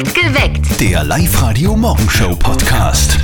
Geweckt. Der Live-Radio-Morgenshow-Podcast.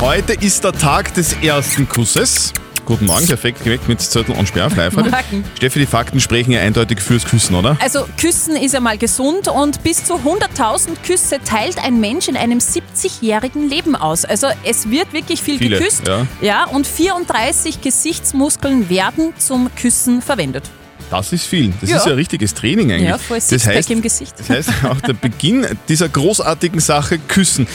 Heute ist der Tag des ersten Kusses. Guten Morgen, perfekt geweckt mit Zettel und Sperr auf live heute. Morgen. Steffi, die Fakten sprechen ja eindeutig fürs Küssen, oder? Also Küssen ist einmal gesund und bis zu 100.000 Küsse teilt ein Mensch in einem 70-jährigen Leben aus. Also es wird wirklich viel Viele, geküsst. ja. ja, und 34 Gesichtsmuskeln werden zum Küssen verwendet. Das ist viel. Das Ja. ist ja ein richtiges Training eigentlich. Ja, voll das Sixpack heißt, im Gesicht. Das heißt, auch der Beginn dieser großartigen Sache, Küssen,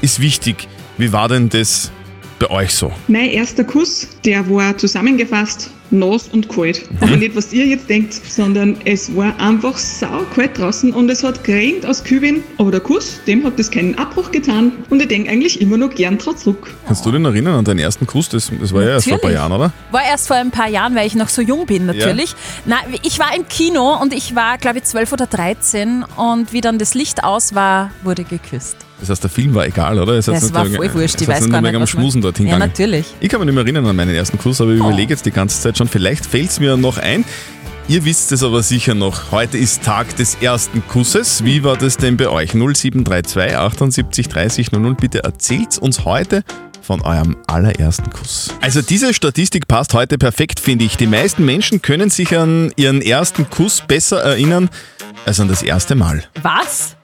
ist wichtig. Wie war denn das bei euch so? Mein erster Kuss, der war zusammengefasst nass und kalt. Mhm. Aber nicht, was ihr jetzt denkt, sondern es war einfach saukalt draußen und es hat geregnet aus Kübin. Aber der Kuss, dem hat das keinen Abbruch getan und ich denke eigentlich immer noch gern dran zurück. Kannst du dich erinnern an deinen ersten Kuss? Das, das war ja erst vor ein paar Natürlich. Jahren, oder? War erst vor ein paar Jahren, weil ich noch so jung bin natürlich. Na, ich war im Kino und ich war, glaube ich, 12 oder 13 und wie dann das Licht aus war, wurde geküsst. Das heißt, der Film war egal, oder? Das nicht war voll wurscht, ich weiß gar nicht, am was man- Schmusen dorthin Ja, gegangen. natürlich. Ich kann mich nicht mehr erinnern an meinen ersten Kuss, aber ich Oh. überlege jetzt die ganze Zeit schon, vielleicht fällt es mir noch ein. Ihr wisst es aber sicher noch. Heute ist Tag des ersten Kusses. Wie war das denn bei euch? 0732 78 30 00. Bitte erzählt uns heute von eurem allerersten Kuss. Also diese Statistik passt heute perfekt, finde ich. Die meisten Menschen können sich an ihren ersten Kuss besser erinnern als an das erste Mal. Was?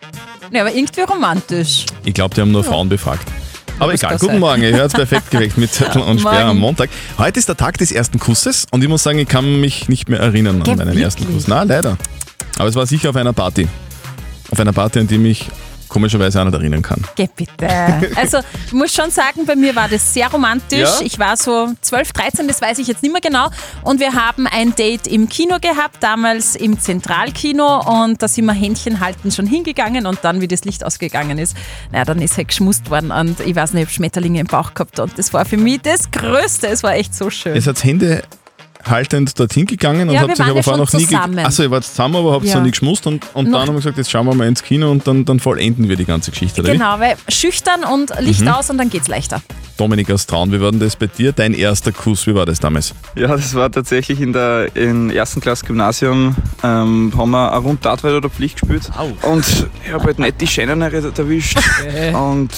Ja, aber irgendwie romantisch. Ich glaube, die haben nur Frauen befragt. Aber egal, guten sein. Morgen, ihr hört perfekt geweckt mit Zettel und Sperr am. Montag. Heute ist der Tag des ersten Kusses und ich muss sagen, ich kann mich nicht mehr erinnern Geh, an meinen ersten? Kuss. Nein, leider. Aber es war sicher auf einer Party. Auf einer Party, an die mich komischerweise auch nicht erinnern kann. Geh bitte. Also, ich muss schon sagen, bei mir war das sehr romantisch. Ja? Ich war so 12, 13, das weiß ich jetzt nicht mehr genau. Und wir haben ein Date im Kino gehabt, damals im Zentralkino. Und da sind wir Händchen halten schon hingegangen. Und dann, wie das Licht ausgegangen ist, naja, dann ist halt geschmust worden. Und ich weiß nicht, ich habe Schmetterlinge im Bauch gehabt. Und das war für mich das Größte. Es war echt so schön. Es hat Hände haltend dorthin gegangen und Ja, habt sich aber ja vorher noch schon nie zusammen. Achso, ihr wart zusammen, aber habt Ja. so nie geschmust und, und Noch- dann haben wir gesagt, jetzt schauen wir mal ins Kino und dann, dann vollenden wir die ganze Geschichte. Oder wie? Genau, weil schüchtern und Licht Mhm. aus und dann geht's leichter. Dominik aus Traun, wie war denn das bei dir? Dein erster Kuss, wie war das damals? Ja, das war tatsächlich in der in ersten Klasse Gymnasium, ähm, haben wir eine Runde oder Pflicht gespielt. Und ich habe halt nicht die Scheinere erwischt. und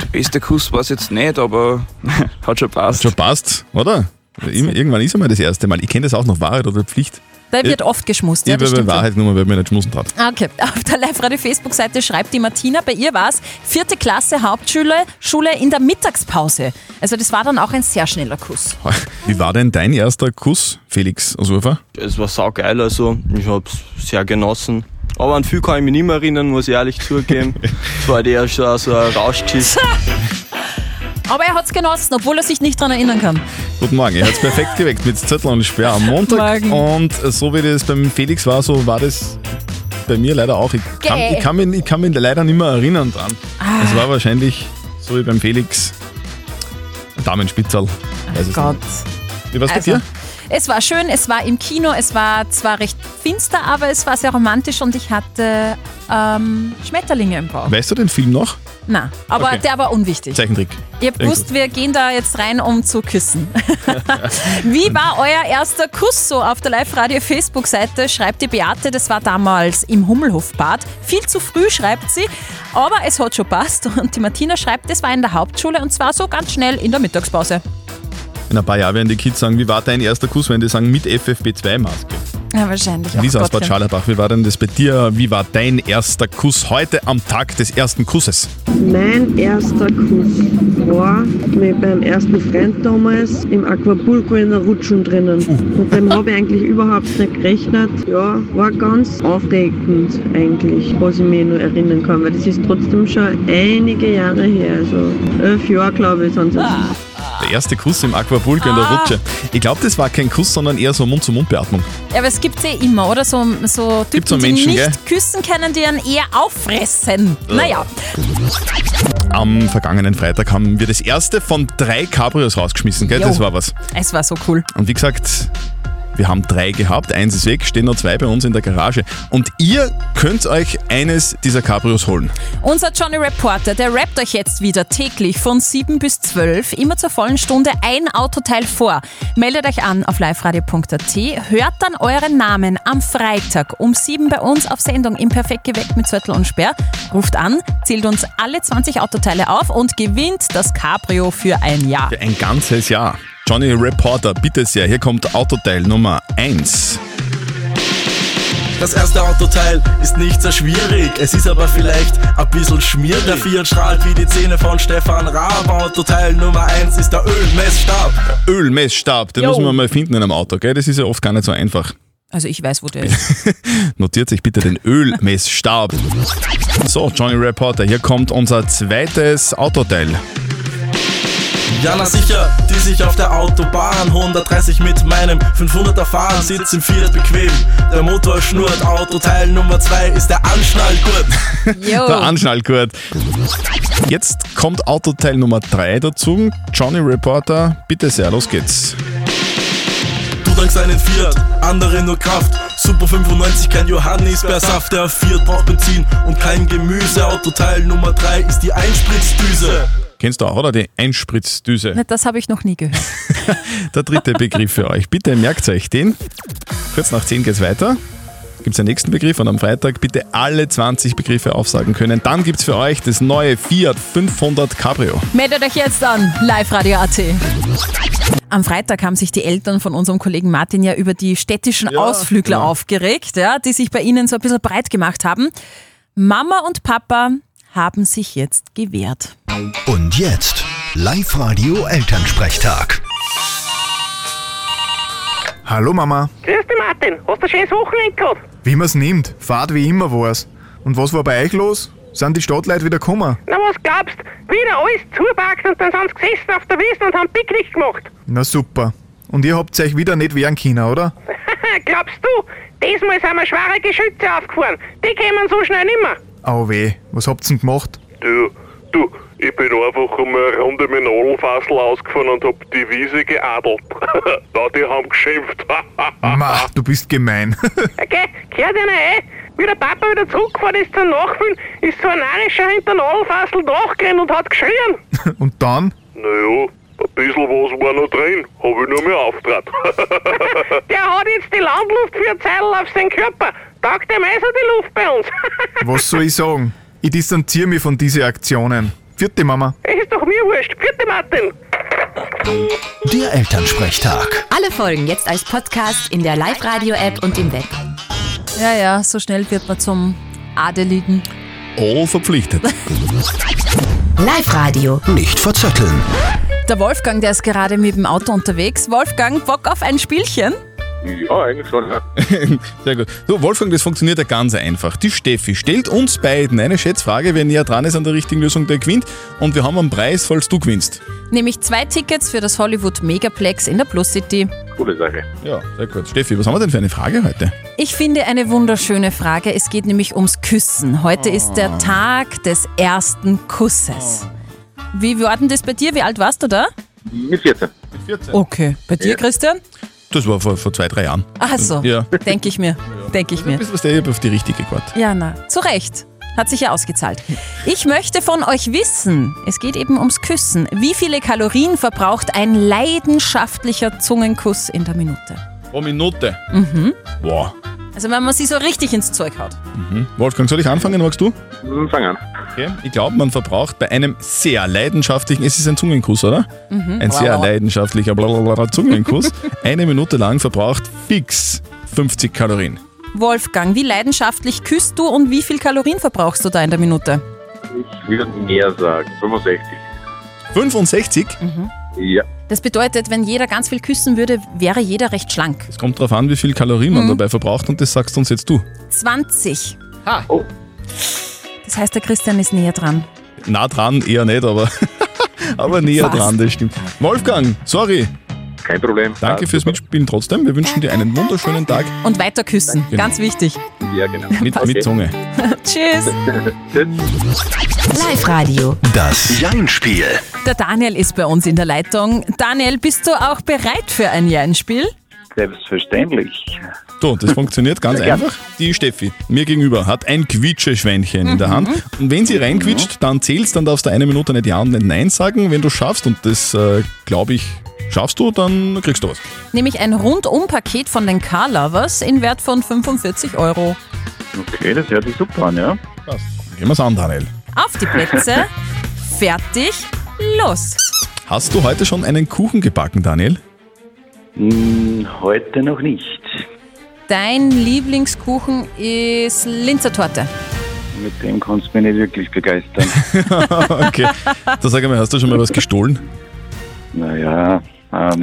der beste Kuss war es jetzt nicht, aber hat schon passt. Schon passt, oder? Ir- Irgendwann ist einmal das erste Mal. Ich kenne das auch noch, Wahrheit oder Pflicht. Da wird oft geschmust. Ja, stimmt schon. Wahrheit nur, weil mir nicht schmusen traut. Okay, auf der Live-Radio-Facebook-Seite schreibt die Martina, bei ihr war es vierte Klasse Hauptschule Schule in der Mittagspause. Also das war dann auch ein sehr schneller Kuss. Wie war denn dein erster Kuss, Felix aus Ufer? Es war saugeil, also ich hab's sehr genossen. Aber an viel kann ich mich nicht mehr erinnern, muss ich ehrlich zugeben. Es war halt eher schon so ein Rauschkiss. Aber er hat es genossen, obwohl er sich nicht daran erinnern kann. Guten Morgen, ihr habt perfekt geweckt mit Zettel und Sperr am Montag. Morgen. Und so wie das beim Felix war, so war das bei mir leider auch. Ich kann, Gäh. ich kann, mich, ich kann mich leider nicht mehr erinnern dran. Ah. Es war wahrscheinlich, so wie beim Felix, ein. Weiß es Gott. nicht. Wie war's bei Also, dir? Es war schön, es war im Kino, es war zwar recht finster, aber es war sehr romantisch und ich hatte ähm, Schmetterlinge im Bauch. Weißt du den Film noch? Na, aber Okay. der war unwichtig. Zeichentrick. Ihr habt gewusst, wir gehen da jetzt rein, um zu küssen. Wie war euer erster Kuss so auf der Live-Radio-Facebook-Seite? Schreibt die Beate, das war damals im Hummelhofbad. Viel zu früh, schreibt sie, aber es hat schon passt. Und die Martina schreibt, das war in der Hauptschule und zwar so ganz schnell in der Mittagspause. In ein paar Jahren werden die Kids sagen, wie war dein erster Kuss, wenn die sagen mit FFP2-Maske? Ja, wahrscheinlich. Lisa aus Bad Gottchen. Scharlarbach, wie war denn das bei dir? Wie war dein erster Kuss heute am Tag des ersten Kusses? Mein erster Kuss war mit meinem ersten Freund damals im Aquapulco in der Rutschung drinnen. Und dem habe ich eigentlich überhaupt nicht gerechnet. Ja, war ganz aufregend eigentlich, was ich mich noch erinnern kann, weil das ist trotzdem schon einige Jahre her. Also elf Jahre, glaube ich, sind es. Ah. Der erste Kuss im Aquapulco in der Ah. Rutsche. Ich glaube, das war kein Kuss, sondern eher so Mund-zu-Mund-Beatmung. Ja, aber es gibt eh immer, oder? So, so Typen, so Menschen, die nicht gell? küssen können, die einen eher auffressen. Naja, Am vergangenen Freitag haben wir das erste von drei Cabrios rausgeschmissen, gell? Jo. Das war was. es war so cool. Und wie gesagt, Wir haben drei gehabt, eins ist weg, stehen noch zwei bei uns in der Garage. Und ihr könnt euch eines dieser Cabrios holen. Unser Johnny Reporter, der rappt euch jetzt wieder täglich von 7 bis 12, immer zur vollen Stunde ein Autoteil vor. Meldet euch an auf liveradio.at, hört dann euren Namen am Freitag um 7 bei uns auf Sendung im Perfekt geweckt mit Zettel und Sperr. Ruft an, zählt uns alle 20 Autoteile auf und gewinnt das Cabrio für ein Jahr. Für ein ganzes Jahr. Johnny Reporter, bitte sehr, hier kommt Autoteil Nummer 1. Das erste Autoteil ist nicht so schwierig, es ist aber vielleicht ein bisschen schmierig. Der Fiat strahlt wie die Zähne von Stefan Raab. Autoteil Nummer 1 ist der Ölmessstab. Ölmessstab, den Jo. muss man mal finden in einem Auto, gell? Das ist ja oft gar nicht so einfach. Also ich weiß, wo der ist. Notiert sich bitte den Ölmessstab. So, Johnny Reporter, hier kommt unser zweites Autoteil. Ja, na sicher, die sich auf der Autobahn 130 mit meinem 500er fahren, Sitz im Fiat bequem, der Motor schnurrt. Autoteil Nummer 2 ist der Anschnallgurt. Der Anschnallgurt. Jetzt kommt Autoteil Nummer 3 dazu. Johnny Reporter, bitte sehr, los geht's. Du dankst einen Fiat, andere nur Kraft. Super 95, kein Johannisbeersaft. Der Fiat braucht Benzin und kein Gemüse. Autoteil Nummer 3 ist die Einspritzdüse. Kennst du auch, oder? Die Einspritzdüse. Na, Das habe ich noch nie gehört. Der dritte Begriff für euch. Bitte merkt euch den. Kurz nach 10 geht's weiter. Gibt es den nächsten Begriff und am Freitag bitte alle 20 Begriffe aufsagen können. Dann gibt's für euch das neue Fiat 500 Cabrio. Meldet euch jetzt an, liveradio.at. Am Freitag haben sich die Eltern von unserem Kollegen Martin ja über die städtischen Ausflügler genau. aufgeregt, ja, die sich bei ihnen so ein bisschen breit gemacht haben. Mama und Papa haben sich jetzt gewehrt. Und jetzt Live-Radio Elternsprechtag. Hallo Mama, Grüß dich, Martin. Hast du ein schönes Wochenende gehabt? wie man's nimmt, Fahrt wie immer war's. Und was war bei euch los? Sind die Stadtleute wieder gekommen? Na, was glaubst Wieder alles zupackt und dann sind sie gesessen auf der Wiesn und haben Picknick gemacht. Na super. Und ihr habt euch wieder nicht wehren können, oder? glaubst du? Diesmal sind mir schwere Geschütze aufgefahren. Die kämen so schnell nimmer. Au weh, was habt's denn gemacht? Du, du, ich bin einfach einmal eine Runde mit dem Nadelfassel ausgefahren und hab die Wiese geadelt. da, die haben geschimpft. Ma, du bist gemein. Okay, gehört ihnen eh. Wie der Papa wieder zurückgefahren ist zum Nachfüllen, ist so ein Narischer hinter der Nadelfassel nachgerannt und hat geschrien. Und dann? naja, ein bisschen was war noch drin, hab ich nur mehr auftrat. Der hat jetzt die Landluft für eine Zeit auf seinen Körper. Taugt dem eh so die Luft bei uns. Was soll ich sagen? Ich distanziere mich von diesen Aktionen. Vierte Mama. ist doch mir wurscht. Bitte, Martin. Der Elternsprechtag. Alle Folgen jetzt als Podcast in der Live-Radio-App und im Web. Ja, ja, so schnell wird man zum Adeligen. All verpflichtet. Live-Radio. Nicht verzetteln. Der Wolfgang, der ist gerade mit dem Auto unterwegs. Wolfgang, Bock auf ein Spielchen? ja, eigentlich schon. Ja. Sehr gut. So, Wolfgang, das funktioniert ja ganz einfach. Die Steffi stellt uns beiden eine Schätzfrage. Wer näher dran ist an der richtigen Lösung, der gewinnt. Und wir haben einen Preis, falls du gewinnst. Nämlich zwei Tickets für das Hollywood Megaplex in der Plus City. Coole Sache. Ja, sehr gut. Steffi, was haben wir denn für eine Frage heute? Ich finde eine wunderschöne Frage. Es geht nämlich ums Küssen. Heute ist der Tag des ersten Kusses. Wie war denn das bei dir? Wie alt warst du da? Mit 14. Okay. Bei dir, Christian? Das war vor, vor zwei, drei Jahren. Ach so. Ja. Denke ich mir. Denke ich mir. Bist was der hier auf die richtige Quart. Ja, na, zu Recht. Hat sich ja ausgezahlt. Ich möchte von euch wissen, es geht eben ums Küssen. Wie viele Kalorien verbraucht ein leidenschaftlicher Zungenkuss in der Minute? Pro Minute. Mhm. Wow. Also wenn man sie so richtig ins Zeug haut. Mhm. Wolfgang, soll ich anfangen, magst du? Fang an. Okay. Ich glaube, man verbraucht bei einem sehr leidenschaftlichen, es ist ein Zungenkuss, oder? Mhm. Ein sehr leidenschaftlicher blablabla Zungenkuss. eine Minute lang verbraucht fix 50 Kalorien. Wolfgang, wie leidenschaftlich küsst du und wie viel Kalorien verbrauchst du da in der Minute? Ich würde mehr sagen. 65. 65? Ja. Das bedeutet, wenn jeder ganz viel küssen würde, wäre jeder recht schlank. Es kommt darauf an, wie viel Kalorien man dabei verbraucht und das sagst uns jetzt du. 20. Oh. Das heißt, der Christian ist näher dran. Nah dran eher nicht, aber, aber näher Fast. dran, das stimmt. Wolfgang, sorry. Kein Problem. Danke fürs Mitspielen trotzdem. Wir wünschen dir einen wunderschönen Tag Und weiter küssen. Genau. Ganz wichtig. Ja, genau. mit, mit Zunge. Tschüss. Live-Radio. Das Jein-Spiel. Der Daniel ist bei uns in der Leitung. Daniel, bist du auch bereit für ein Jeinspiel? Selbstverständlich. So, das funktioniert ganz gern. einfach. Die Steffi, mir gegenüber, hat ein Quietscheschweinchen in der Hand. Und wenn sie reinquietscht, dann zählst, dann darfst du eine Minute nicht Ja und nicht Nein sagen. Wenn du schaffst, und das äh, glaube ich, schaffst du, dann kriegst du was. Nämlich ein Rundum-Paket von den Car Lovers in Wert von 45 Euro. Okay, das hört sich super an, ja. Gehen wir's an, Daniel. Auf die Plätze, fertig, los. Hast du heute schon einen Kuchen gebacken, Daniel? Hm, heute noch nicht. Dein Lieblingskuchen ist Linzertorte. Mit dem kannst du mich nicht wirklich begeistern. okay. Da sag mal, hast du schon mal was gestohlen? naja, ähm,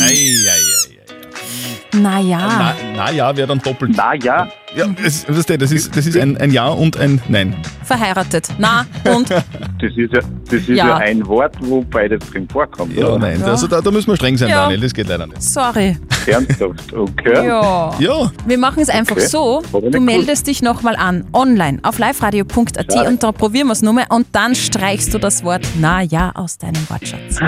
Naja. Na, na ja, wäre dann doppelt. Na ja. Ja, das, das ist, das ist ein, ein Ja und ein Nein. Verheiratet. Na und das ist ja, das ist Ja. ja. ein Wort, wo beides drin vorkommt. Ja, oder? nein. Also da, da müssen wir streng sein, Ja. Daniel. Das geht leider nicht. sorry. Ernsthaft, okay. Ja. Ja. Wir machen es einfach Okay. so, du meldest dich nochmal an, online, auf liveradio.at und da probieren wir es nochmal und dann streichst du das Wort Na ja aus deinem Wortschatz.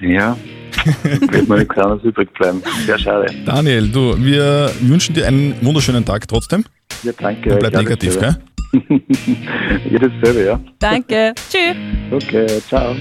Ja, wird mir nichts anderes übrig bleiben. Sehr schade. Daniel, du, wir wünschen dir einen wunderschönen Tag trotzdem. Ja, danke. Und bleib negativ, gell? ja, dasselbe, ja. Danke. Tschüss. Okay, ciao.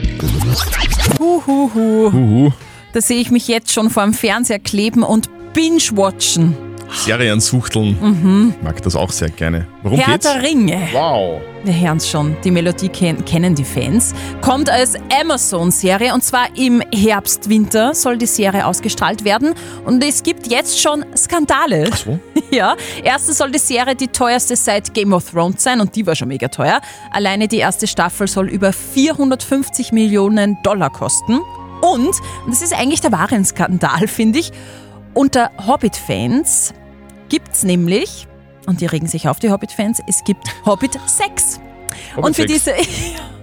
Huhuhu. Huhu. Da sehe ich mich jetzt schon vor dem Fernseher kleben und binge-watchen. Seriensuchteln. Mhm. Mag das auch sehr gerne. Worum Herr geht's? der Ringe. Wow. Wir hören es schon, die Melodie ken kennen die Fans. Kommt als Amazon-Serie und zwar im Herbst, Winter soll die Serie ausgestrahlt werden. Und es gibt jetzt schon Skandale. Ach so. Ja, erstens soll die Serie die teuerste seit Game of Thrones sein und die war schon mega teuer. Alleine die erste Staffel soll über 450 Millionen Dollar kosten. Und, und das ist eigentlich der wahre Skandal, finde ich, unter Hobbit-Fans gibt es nämlich, und die regen sich auf, die Hobbit-Fans, es gibt Hobbit-Sex. Und für diese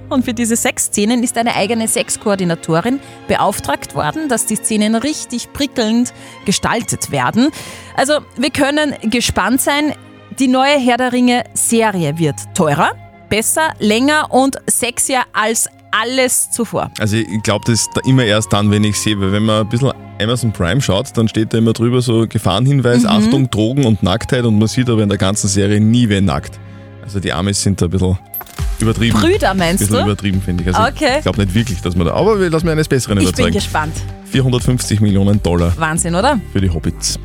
und für diese Sexszenen ist eine eigene Sexkoordinatorin beauftragt worden, dass die Szenen richtig prickelnd gestaltet werden. Also wir können gespannt sein. Die neue Herr der Ringe Serie wird teurer, besser, länger und sexier als alles zuvor. Also ich glaube das da immer erst dann, wenn ich sehe, weil wenn man ein bisschen Amazon Prime schaut, dann steht da immer drüber so Gefahrenhinweis, Mhm. Achtung, Drogen und Nacktheit und man sieht aber in der ganzen Serie nie wen nackt. Also die Amis sind da ein bisschen übertrieben. Brüder, meinst ein bisschen du? übertrieben, finde ich. Also Okay. Ich glaube nicht wirklich, dass man da... Aber wir lassen mir eines Besseren Ich bin überzeugen. gespannt. 450 Millionen Dollar Wahnsinn, oder? für die Hobbits.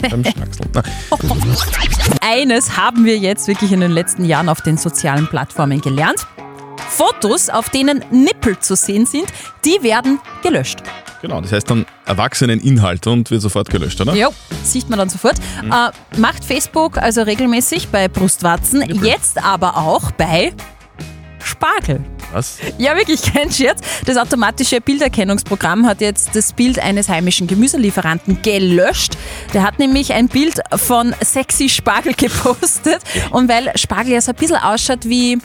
Beim Eines haben wir jetzt wirklich in den letzten Jahren auf den sozialen Plattformen gelernt. Fotos, auf denen Nippel zu sehen sind, die werden gelöscht. genau, das heißt dann Erwachseneninhalt und wird sofort gelöscht, oder? Ja, sieht man dann sofort. Mhm. Äh, macht Facebook also regelmäßig bei Brustwarzen, jetzt aber auch bei Spargel. Was? Ja, wirklich kein Scherz. Das automatische Bilderkennungsprogramm hat jetzt das Bild eines heimischen Gemüselieferanten gelöscht. Der hat nämlich ein Bild von sexy Spargel gepostet. Und weil Spargel ja so ein bisschen ausschaut wie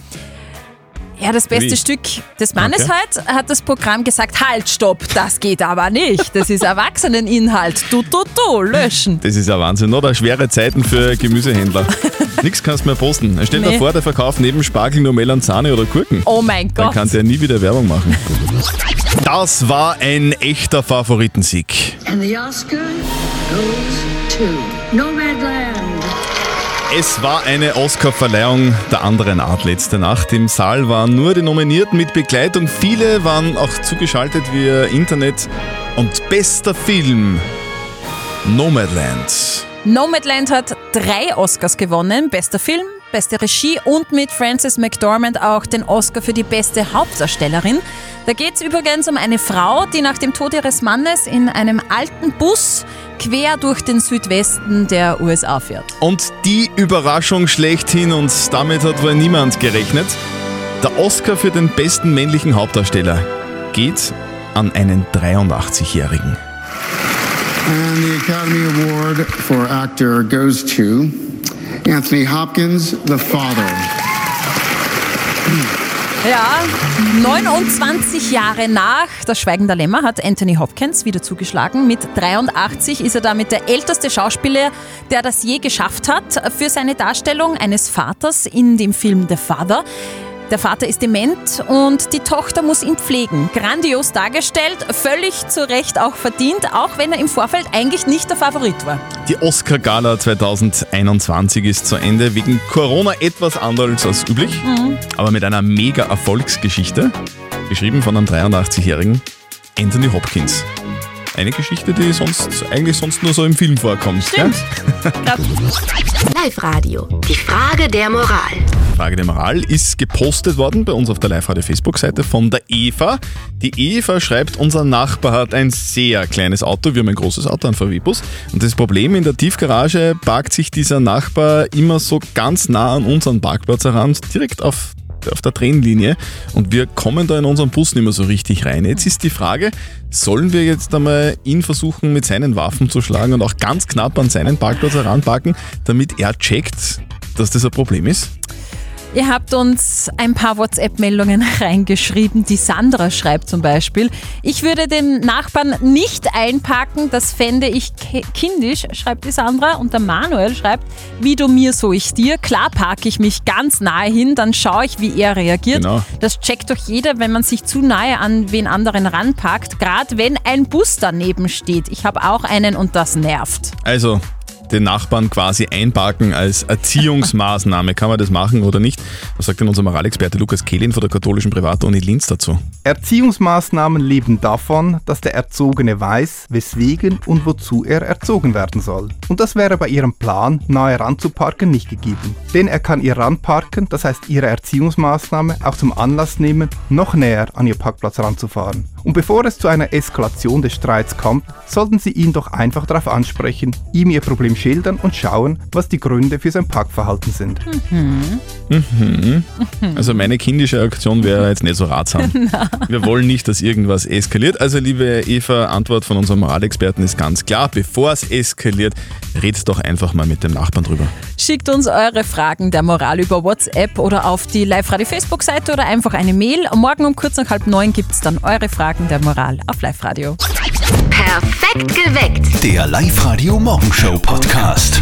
ja, das beste Wie? Stück des Mannes Okay. halt, hat das Programm gesagt, halt, stopp, das geht aber nicht. Das ist Erwachseneninhalt. Du, du, du, löschen. Das ist ja Wahnsinn, oder? Schwere Zeiten für Gemüsehändler. Nix kannst du mehr posten. Stell dir Nee. vor, der verkauft neben Spargel nur Melanzane oder Gurken. Oh mein Dann Gott. kann der nie wieder Werbung machen. Das war ein echter Favoritensieg. And the Oscar goes to Nomadland. Es war eine Oscar-Verleihung der anderen Art letzte Nacht. Im Saal waren nur die Nominierten mit Begleitung. Viele waren auch zugeschaltet via Internet. Und bester Film Nomadland. Nomadland hat drei Oscars gewonnen. Bester Film, beste Regie und mit Frances McDormand auch den Oscar für die beste Hauptdarstellerin. Da geht es übrigens um eine Frau, die nach dem Tod ihres Mannes in einem alten Bus quer durch den Südwesten der USA fährt. Und die Überraschung schlechthin, und damit hat wohl niemand gerechnet, der Oscar für den besten männlichen Hauptdarsteller geht an einen 83-Jährigen. And the Academy Award for Actor goes to Anthony Hopkins, The Father. Ja, 29 Jahre nach Das Schweigen der Lämmer hat Anthony Hopkins wieder zugeschlagen. Mit 83 ist er damit der älteste Schauspieler, der das je geschafft hat für seine Darstellung eines Vaters in dem Film The Father. Der Vater ist dement und die Tochter muss ihn pflegen. Grandios dargestellt, völlig zu Recht auch verdient, auch wenn er im Vorfeld eigentlich nicht der Favorit war. Die Oscar-Gala 2021 ist zu Ende. Wegen Corona etwas anders als üblich, Mhm. aber mit einer mega Erfolgsgeschichte. Geschrieben von einem 83-jährigen Anthony Hopkins. Eine Geschichte, die sonst eigentlich sonst nur so im Film vorkommt. Stimmt. Live-Radio. Die Frage der Moral. Frage der Moral ist gepostet worden bei uns auf der Live-Radio-Facebook-Seite von der Eva. Die Eva schreibt, unser Nachbar hat ein sehr kleines Auto, wir haben ein großes Auto, ein VW-Bus. Und das Problem, in der Tiefgarage parkt sich dieser Nachbar immer so ganz nah an unseren Parkplatz heran, direkt auf auf der Trennlinie und wir kommen da in unseren Bus nicht mehr so richtig rein. Jetzt ist die Frage, sollen wir jetzt einmal ihn versuchen mit seinen Waffen zu schlagen und auch ganz knapp an seinen Parkplatz heranparken, damit er checkt, dass das ein Problem ist? Ihr habt uns ein paar WhatsApp-Meldungen reingeschrieben. Die Sandra schreibt zum Beispiel, ich würde den Nachbarn nicht einpacken, das fände ich ki- kindisch, schreibt die Sandra. Und der Manuel schreibt, wie du mir, so ich dir. Klar parke ich mich ganz nahe hin, dann schaue ich, wie er reagiert. Genau. Das checkt doch jeder, wenn man sich zu nahe an wen anderen ranpackt, gerade wenn ein Bus daneben steht. Ich habe auch einen und das nervt. Also den Nachbarn quasi einparken als Erziehungsmaßnahme. Kann man das machen oder nicht? Was sagt denn unser Moralexperte Lukas Kehlin von der katholischen Privatuni Linz dazu? Erziehungsmaßnahmen leben davon, dass der Erzogene weiß, weswegen und wozu er erzogen werden soll. Und das wäre bei ihrem Plan, nahe ranzuparken, nicht gegeben. Denn er kann ihr ranparken, das heißt ihre Erziehungsmaßnahme auch zum Anlass nehmen, noch näher an ihr Parkplatz ranzufahren. Und bevor es zu einer Eskalation des Streits kommt, sollten Sie ihn doch einfach darauf ansprechen, ihm Ihr Problem schildern und schauen, was die Gründe für sein Parkverhalten sind. Mhm. Also meine kindische Aktion wäre jetzt nicht so ratsam. Wir wollen nicht, dass irgendwas eskaliert. Also liebe Eva, Antwort von unserem Moralexperten ist ganz klar. Bevor es eskaliert, redet doch einfach mal mit dem Nachbarn drüber. Schickt uns eure Fragen der Moral über WhatsApp oder auf die Live-Radio-Facebook-Seite oder einfach eine Mail. Morgen um kurz nach halb neun gibt es dann eure Fragen der Moral auf Live-Radio. Perfekt geweckt. Der Live-Radio Morgenshow Podcast.